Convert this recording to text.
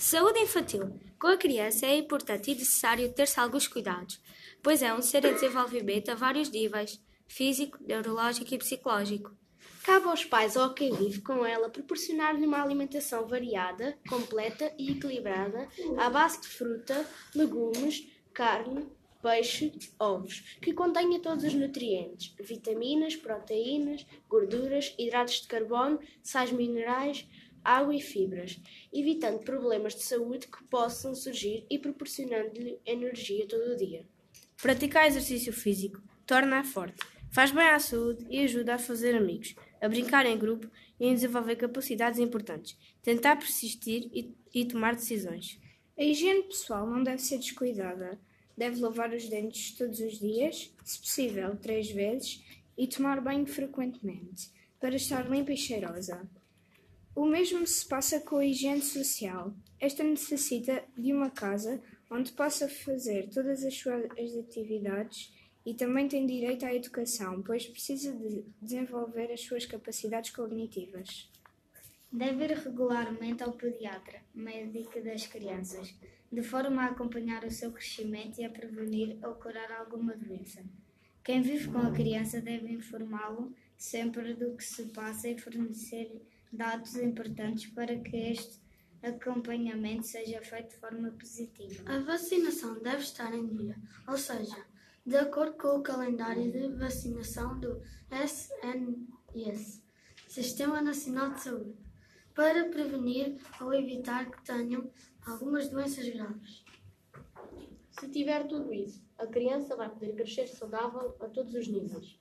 Saúde infantil. Com a criança é importante e necessário ter-se alguns cuidados, pois é um ser em desenvolvimento a vários níveis físico, neurológico e psicológico. Cabe aos pais ou a quem vive com ela proporcionar-lhe uma alimentação variada, completa e equilibrada, à base de fruta, legumes, carne, peixe, ovos, que contenha todos os nutrientes, vitaminas, proteínas, gorduras, hidratos de carbono, sais minerais, água e fibras, evitando problemas de saúde que possam surgir e proporcionando-lhe energia todo o dia. Praticar exercício físico torna-a forte, faz bem à saúde e ajuda a fazer amigos, a brincar em grupo e a desenvolver capacidades importantes, tentar persistir e, e tomar decisões. A higiene pessoal não deve ser descuidada. Deve lavar os dentes todos os dias, se possível três vezes, e tomar banho frequentemente, para estar limpa e cheirosa. O mesmo se passa com a higiene social. Esta necessita de uma casa onde possa fazer todas as suas atividades e também tem direito à educação, pois precisa de desenvolver as suas capacidades cognitivas. Deve ir regularmente ao pediatra, médico das crianças, de forma a acompanhar o seu crescimento e a prevenir ou curar alguma doença. Quem vive com a criança deve informá-lo sempre do que se passa e fornecer dados importantes para que este acompanhamento seja feito de forma positiva. A vacinação deve estar em dia, ou seja, de acordo com o calendário de vacinação do SNS, Sistema Nacional de Saúde, para prevenir ou evitar que tenham algumas doenças graves. Se tiver tudo isso, a criança vai poder crescer saudável a todos os níveis.